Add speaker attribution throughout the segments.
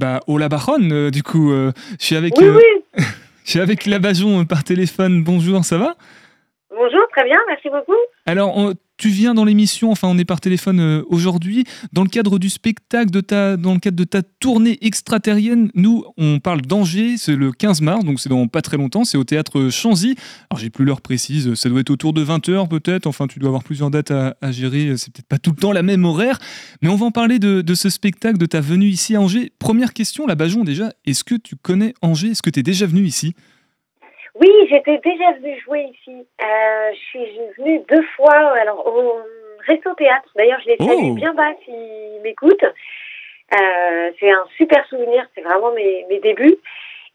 Speaker 1: Bah, au Labaron, euh, du coup, euh, je suis avec,
Speaker 2: Oui,
Speaker 1: euh,
Speaker 2: oui.
Speaker 1: je suis avec Labajon par téléphone. Bonjour, ça va?
Speaker 2: Bonjour, très bien, merci beaucoup.
Speaker 1: Alors, on- tu viens dans l'émission, enfin, on est par téléphone euh, aujourd'hui, dans le cadre du spectacle, de ta, dans le cadre de ta tournée extraterrienne. Nous, on parle d'Angers, c'est le 15 mars, donc c'est dans pas très longtemps, c'est au théâtre Chanzy. Alors, j'ai plus l'heure précise, ça doit être autour de 20h peut-être, enfin, tu dois avoir plusieurs dates à, gérer, c'est peut-être pas tout le temps la même horaire, mais on va en parler de, de ce spectacle, de ta venue ici à Angers. Première question, la Bajon, déjà, est-ce que tu connais Angers? Est-ce que tu es déjà venu ici?
Speaker 2: Oui, j'étais déjà venue jouer ici. Euh, je suis venue deux fois alors, au Resto Théâtre. D'ailleurs, je les salue
Speaker 1: Oh.
Speaker 2: bien bas s'ils m'écoutent. Euh, c'est un super souvenir, c'est vraiment mes, mes débuts.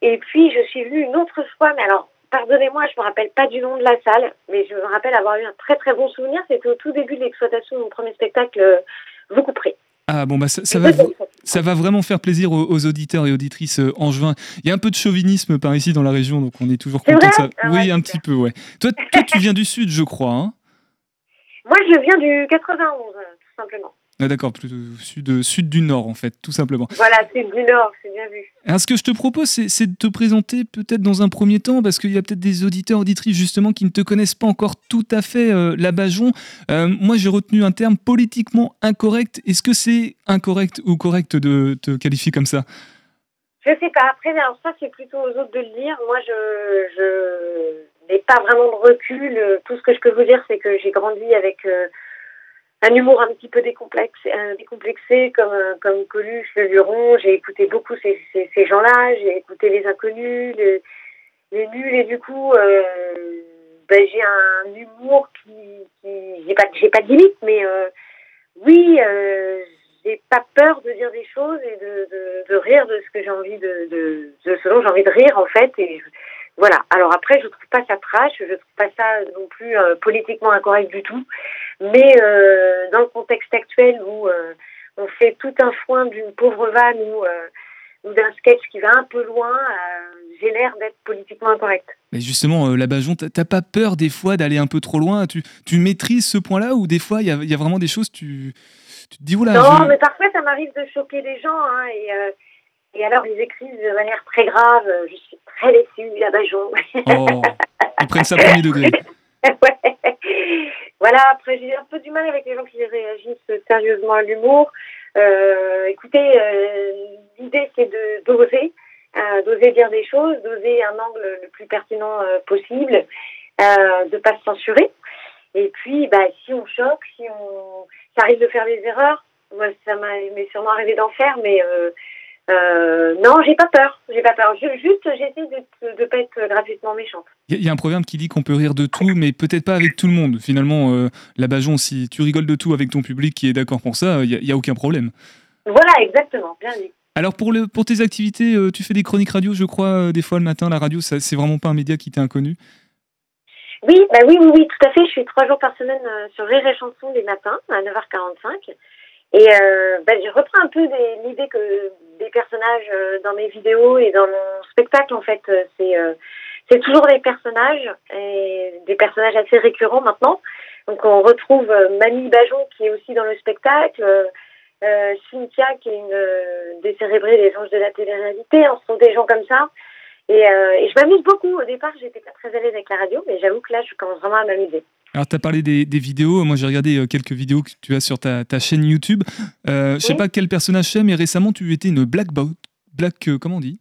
Speaker 2: Et puis, je suis venue une autre fois, mais alors, pardonnez-moi, je me rappelle pas du nom de la salle, mais je me rappelle avoir eu un très très bon souvenir. C'était au tout début de l'exploitation de mon premier spectacle, euh, Vous couperez.
Speaker 1: Ah bon, bah ça, ça va, ça va vraiment faire plaisir aux, aux auditeurs et auditrices euh, angevins. Il y a un peu de chauvinisme par ici dans la région, donc on est toujours content de ça.
Speaker 2: Ah
Speaker 1: oui,
Speaker 2: ouais,
Speaker 1: un petit peu, ouais. Toi, toi, tu viens du sud, je crois. Hein?
Speaker 2: Moi, je viens du 91, euh, tout simplement.
Speaker 1: Ah, D'accord, plutôt sud, sud du nord, en fait, tout simplement.
Speaker 2: Voilà, c'est du Nord, c'est bien vu.
Speaker 1: Alors, ce que je te propose, c'est de te présenter peut-être dans un premier temps, parce qu'il y a peut-être des auditeurs, auditrices, justement, qui ne te connaissent pas encore tout à fait, euh, la Bajon. Euh, moi, j'ai retenu un terme politiquement incorrect. Est-ce que c'est incorrect ou correct de te qualifier comme ça?
Speaker 2: Je sais pas. Après, alors ça, c'est plutôt aux autres de le dire. Moi, je, je n'ai pas vraiment de recul. Euh, Tout ce que je peux vous dire, c'est que j'ai grandi avec euh, un humour un petit peu décomplexé, comme, euh, comme Coluche, Le Luron. J'ai écouté beaucoup ces, ces, gens-là. J'ai écouté Les Inconnus, les, Nuls. Et du coup, euh, ben, j'ai un humour qui... j'ai pas, j'ai pas de limite, mais euh, oui... J'ai pas peur de dire des choses et de, de, rire de ce que j'ai envie de, dont j'ai envie de rire en fait et voilà alors après je trouve pas ça trash je trouve pas ça non plus politiquement incorrect du tout mais euh, dans le contexte actuel où euh, on fait tout un foin d'une pauvre vanne ou euh, ou d'un sketch qui va un peu loin j'ai l'air d'être politiquement incorrect.
Speaker 1: Mais justement, la Bajon, t'as- pas peur des fois d'aller un peu trop loin? Tu, tu maîtrises ce point-là ou des fois il y a, il y a vraiment des choses, tu, tu te dis, oula,
Speaker 2: non
Speaker 1: je-
Speaker 2: mais parfois ça m'arrive de choquer les gens hein, et et alors ils écrivent de manière très grave je suis très déçue la Bajon
Speaker 1: oh, ils prennent ça premier degré.
Speaker 2: Ouais. Voilà, après j'ai un peu du mal avec les gens qui réagissent sérieusement à l'humour. Euh, écoutez, euh, l'idée c'est de d'oser, euh, d'oser dire des choses, d'oser un angle le plus pertinent euh, possible, euh, de pas se censurer. Et puis, bah, si on choque, si on, ça arrive de faire des erreurs, moi ça m'est sûrement arrivé d'en faire, mais euh, non, j'ai pas peur, j'ai pas peur. Je, juste, j'essaie de de pas être gratuitement méchante.
Speaker 1: Il y, a- il y a un proverbe qui dit qu'on peut rire de tout, mais peut-être pas avec tout le monde. Finalement, euh, la Bajon, si tu rigoles de tout avec ton public qui est d'accord pour ça, il n'y a, aucun problème.
Speaker 2: Voilà, exactement, bien dit.
Speaker 1: Alors pour, le, pour tes activités, euh, tu fais des chroniques radio, je crois, euh, des fois le matin. La radio, ça, c'est vraiment pas un média qui t'est inconnu?
Speaker 2: Oui, bah oui, oui, oui, tout à fait. Je suis trois jours par semaine sur Rire et Chanson les matins à 9h45. Et euh, bah, je reprends un peu l'idée que des personnages euh, dans mes vidéos et dans mon spectacle, en fait, euh, c'est euh, c'est toujours des personnages, et des personnages assez récurrents maintenant. Donc on retrouve euh, Mamie Bajon qui est aussi dans le spectacle, euh, Cynthia qui est une décérébrée des anges de la télé-réalité. On se trouve des gens comme ça. Et, et je m'amuse beaucoup. Au départ, j'étais pas très à l'aise avec la radio, mais j'avoue que là, je commence vraiment à m'amuser.
Speaker 1: Alors tu as parlé des, des vidéos, moi j'ai regardé euh, quelques vidéos que tu as sur ta, ta chaîne YouTube. Euh, je sais
Speaker 2: Oui.
Speaker 1: pas quel personnage c'est, mais récemment tu étais une black bot. Black, euh, comment on dit?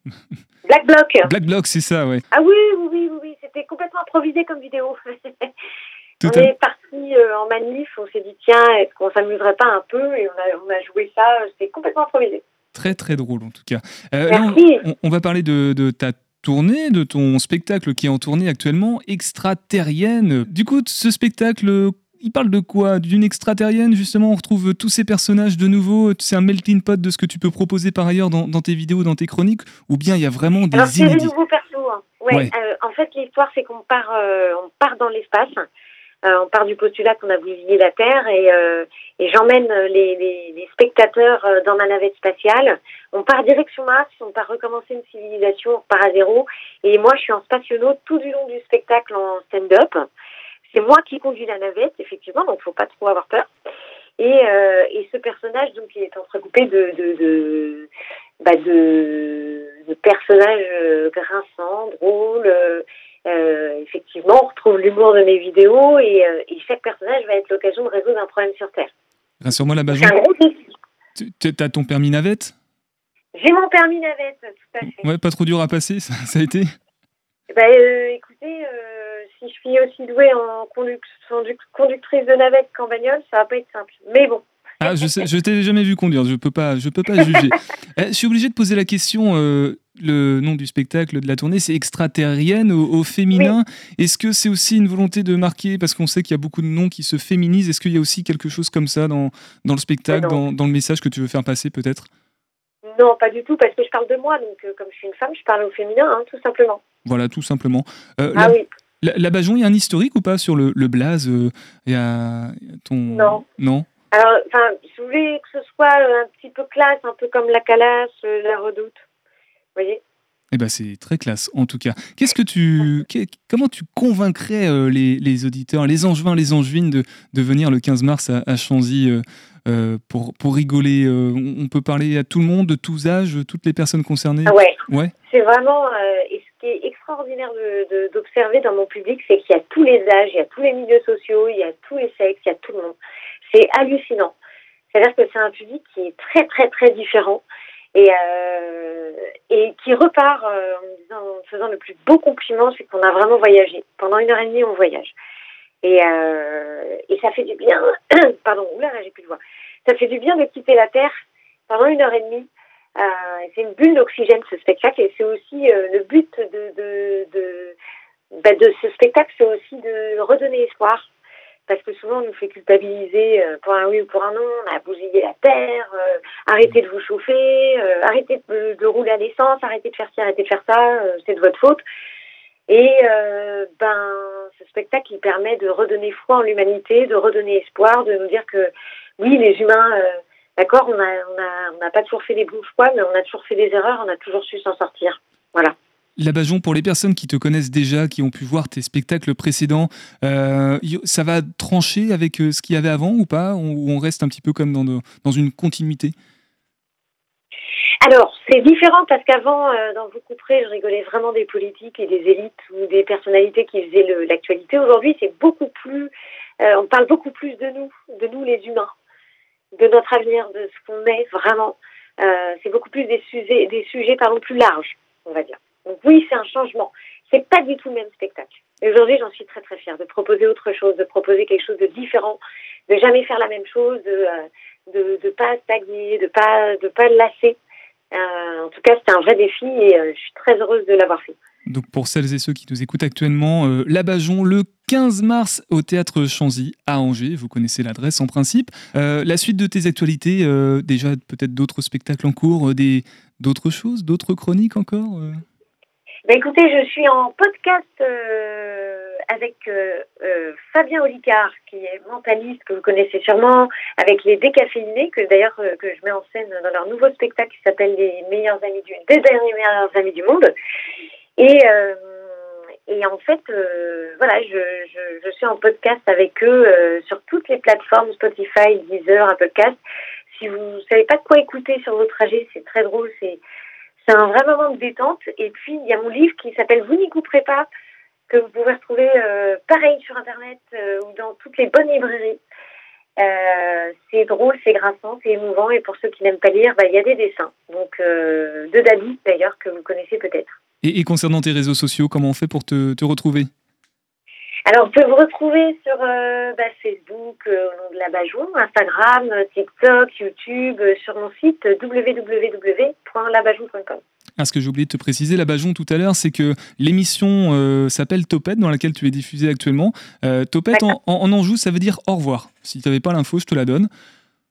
Speaker 2: Black Bloc.
Speaker 1: Black bloc, c'est ça, ouais.
Speaker 2: Ah oui, oui, oui, oui, oui. C'était complètement improvisé comme vidéo.
Speaker 1: Tout
Speaker 2: on
Speaker 1: à-
Speaker 2: est parti euh, en manif, on s'est dit tiens, est-ce qu'on s'amuserait pas un peu? Et on a, on a joué ça, euh, c'était complètement improvisé.
Speaker 1: Très très drôle en tout cas. Euh, là, on-
Speaker 2: Merci.
Speaker 1: on, on va parler de, de ta tournée, de ton spectacle qui est en tournée actuellement, extraterrienne. Du coup, ce spectacle, il parle de quoi? D'une extraterrienne, justement, on retrouve tous ces personnages de nouveau. C'est un melting pot de ce que tu peux proposer par ailleurs dans, dans tes vidéos, dans tes chroniques, ou bien il y a vraiment des
Speaker 2: Alors c'est des nouveaux persos. hein. Ouais,
Speaker 1: Ouais.
Speaker 2: euh, en fait, l'histoire c'est qu'on part, euh, on part dans l'espace. Euh, on part du postulat qu'on a bousillé la Terre et, euh, j'emmène les, les, spectateurs euh, dans ma navette spatiale. On part direction Mars, on part recommencer une civilisation, on part à zéro. Et moi, je suis en spationaute tout du long du spectacle en stand-up. C'est moi qui conduis la navette, effectivement, donc faut pas trop avoir peur. Et, euh, ce personnage, donc, il est entrecoupé de, bah, personnages euh, grinçants, drôles. Euh, effectivement, on retrouve l'humour de mes vidéos et, et, chaque personnage va être l'occasion de résoudre un problème sur Terre.
Speaker 1: Rassure-moi, la Bajon. Tu as ton permis navette?
Speaker 2: J'ai mon permis navette, tout à fait.
Speaker 1: Ouais, pas trop dur à passer, ça, ça a été?
Speaker 2: Bah, Écoutez, si je suis aussi douée en conductrice de navette qu'en bagnole, ça va pas être simple. Mais bon.
Speaker 1: Ah, je je t'ai jamais vu conduire, je peux pas, je peux pas juger. Eh, je suis obligé de poser la question. Euh, le nom du spectacle de la tournée, c'est extraterrienne au, féminin. Est-ce que c'est aussi une volonté de marquer, parce qu'on sait qu'il y a beaucoup de noms qui se féminisent, est-ce qu'il y a aussi quelque chose comme ça dans, dans le spectacle, dans, dans, le message que tu veux faire passer peut-être?
Speaker 2: Non, pas du tout, parce que je parle de moi, donc euh, comme je suis une femme, je parle au féminin, hein, tout simplement.
Speaker 1: Voilà, tout simplement.
Speaker 2: Euh, ah oui.
Speaker 1: La, Bajon, il y a un historique ou pas sur le, le blaze Il y a ton...
Speaker 2: Non.
Speaker 1: Non?
Speaker 2: Alors, enfin, je voulais que ce soit un petit peu classe, un peu comme la Calasse, euh, la Redoute. Voyez
Speaker 1: eh ben c'est très classe en tout cas. Qu'est-ce que tu, comment tu convaincrais euh, les, les, auditeurs, les angevins, les angevines de, de venir le 15 mars à, à Chanzy euh, pour, pour rigoler On peut parler à tout le monde, de tous âges, toutes les personnes concernées?
Speaker 2: Ah ouais. ouais. C'est vraiment et ce qui est extraordinaire d'observer dans mon public, c'est qu'il y a tous les âges, il y a tous les milieux sociaux, il y a tous les sexes, il y a tout le monde. C'est hallucinant. C'est-à-dire que c'est un public qui est très très très différent et, euh, et qui repart euh, en, faisant le plus beau compliment, c'est qu'on a vraiment voyagé. Pendant une heure et demie, on voyage. Et, euh, et ça fait du bien. Pardon, oula, j'ai plus de voix. Ça fait du bien de quitter la Terre pendant une heure et demie. c'est une bulle d'oxygène ce spectacle et c'est aussi le but de, de, de, bah, de ce spectacle, c'est aussi de redonner espoir parce que souvent on nous fait culpabiliser euh, pour un oui ou pour un non, on a bousillé la terre, euh, arrêtez de vous chauffer, euh, arrêtez de, rouler à l'essence, arrêtez de faire ci, arrêtez de faire ça, c'est de votre faute. Et ben, ce spectacle, il permet de redonner foi en l'humanité, de redonner espoir, de nous dire que oui, les humains, d'accord, on n'a on a, on a pas toujours fait des bouches quoi, mais on a toujours fait des erreurs, on a toujours su s'en sortir. Voilà.
Speaker 1: La Bajon, pour les personnes qui te connaissent déjà, qui ont pu voir tes spectacles précédents, euh, ça va trancher avec euh, ce qu'il y avait avant ou pas? Ou on reste un petit peu comme dans, dans une continuité?
Speaker 2: Alors, c'est différent parce qu'avant, euh, dans Vous couperez, je rigolais vraiment des politiques et des élites ou des personnalités qui faisaient l'actualité. Aujourd'hui, c'est beaucoup plus, on parle beaucoup plus de nous, de nous les humains, de notre avenir, de ce qu'on est vraiment. c'est beaucoup plus des sujets, des sujets plus larges, on va dire. Oui, c'est un changement. C'est pas du tout le même spectacle. Et aujourd'hui, j'en suis très très fière de proposer autre chose, de proposer quelque chose de différent, de jamais faire la même chose, de euh, de, de pas stagner, de pas de pas lasser. Euh, en tout cas, c'était un vrai défi et euh, je suis très heureuse de l'avoir fait.
Speaker 1: Donc pour celles et ceux qui nous écoutent actuellement, euh, La Bajon le 15 mars au théâtre Chanzy à Angers, vous connaissez l'adresse en principe. la suite de tes actualités, déjà peut-être d'autres spectacles en cours, des d'autres choses, d'autres chroniques encore
Speaker 2: ben écoutez, je suis en podcast euh, avec euh, euh, Fabien Olicard, qui est mentaliste, que vous connaissez sûrement, avec les décaféinés, que d'ailleurs que je mets en scène dans leur nouveau spectacle qui s'appelle Les meilleurs amis du, deux derniers meilleurs amis du monde. Et, et en fait, voilà, je, je, je, suis en podcast avec eux sur toutes les plateformes Spotify, Deezer, un podcast. Si vous savez pas de quoi écouter sur votre trajet, c'est très drôle, c'est c'est un vrai moment de détente. Et puis, il y a mon livre qui s'appelle Vous n'y couperez pas, que vous pouvez retrouver euh, pareil sur Internet euh, ou dans toutes les bonnes librairies. Euh, c'est drôle, c'est grinçant, c'est émouvant. Et pour ceux qui n'aiment pas lire, bah, il y a des dessins. Donc, de Dali, d'ailleurs, que vous connaissez peut-être.
Speaker 1: Et, concernant tes réseaux sociaux, comment on fait pour te, te retrouver?
Speaker 2: Alors, vous pouvez vous retrouver sur bah, Facebook au nom de la Bajon, Instagram, TikTok, YouTube, sur mon site www.labajon.com.
Speaker 1: Ah, ce que j'ai oublié de te préciser, la Bajon tout à l'heure, c'est que l'émission s'appelle Topette, dans laquelle tu es diffusé actuellement. Topette en, en, Anjou, ça veut dire au revoir. Si tu n'avais pas l'info, je te la donne.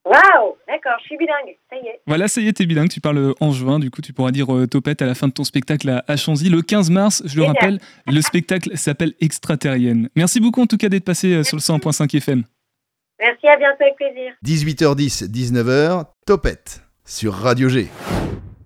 Speaker 2: Waouh D'accord, je suis bilingue, ça y est.
Speaker 1: Voilà, ça y est, t'es bilingue, tu parles en juin, du coup tu pourras dire euh, topette à la fin de ton spectacle à, Chanzy. Le 15 mars, je le rappelle, le spectacle s'appelle Extraterrienne. Merci beaucoup en tout cas d'être passé euh, sur le 100.5 FM.
Speaker 2: Merci, à bientôt avec plaisir.
Speaker 3: 18h10, 19h, Topette sur Radio G.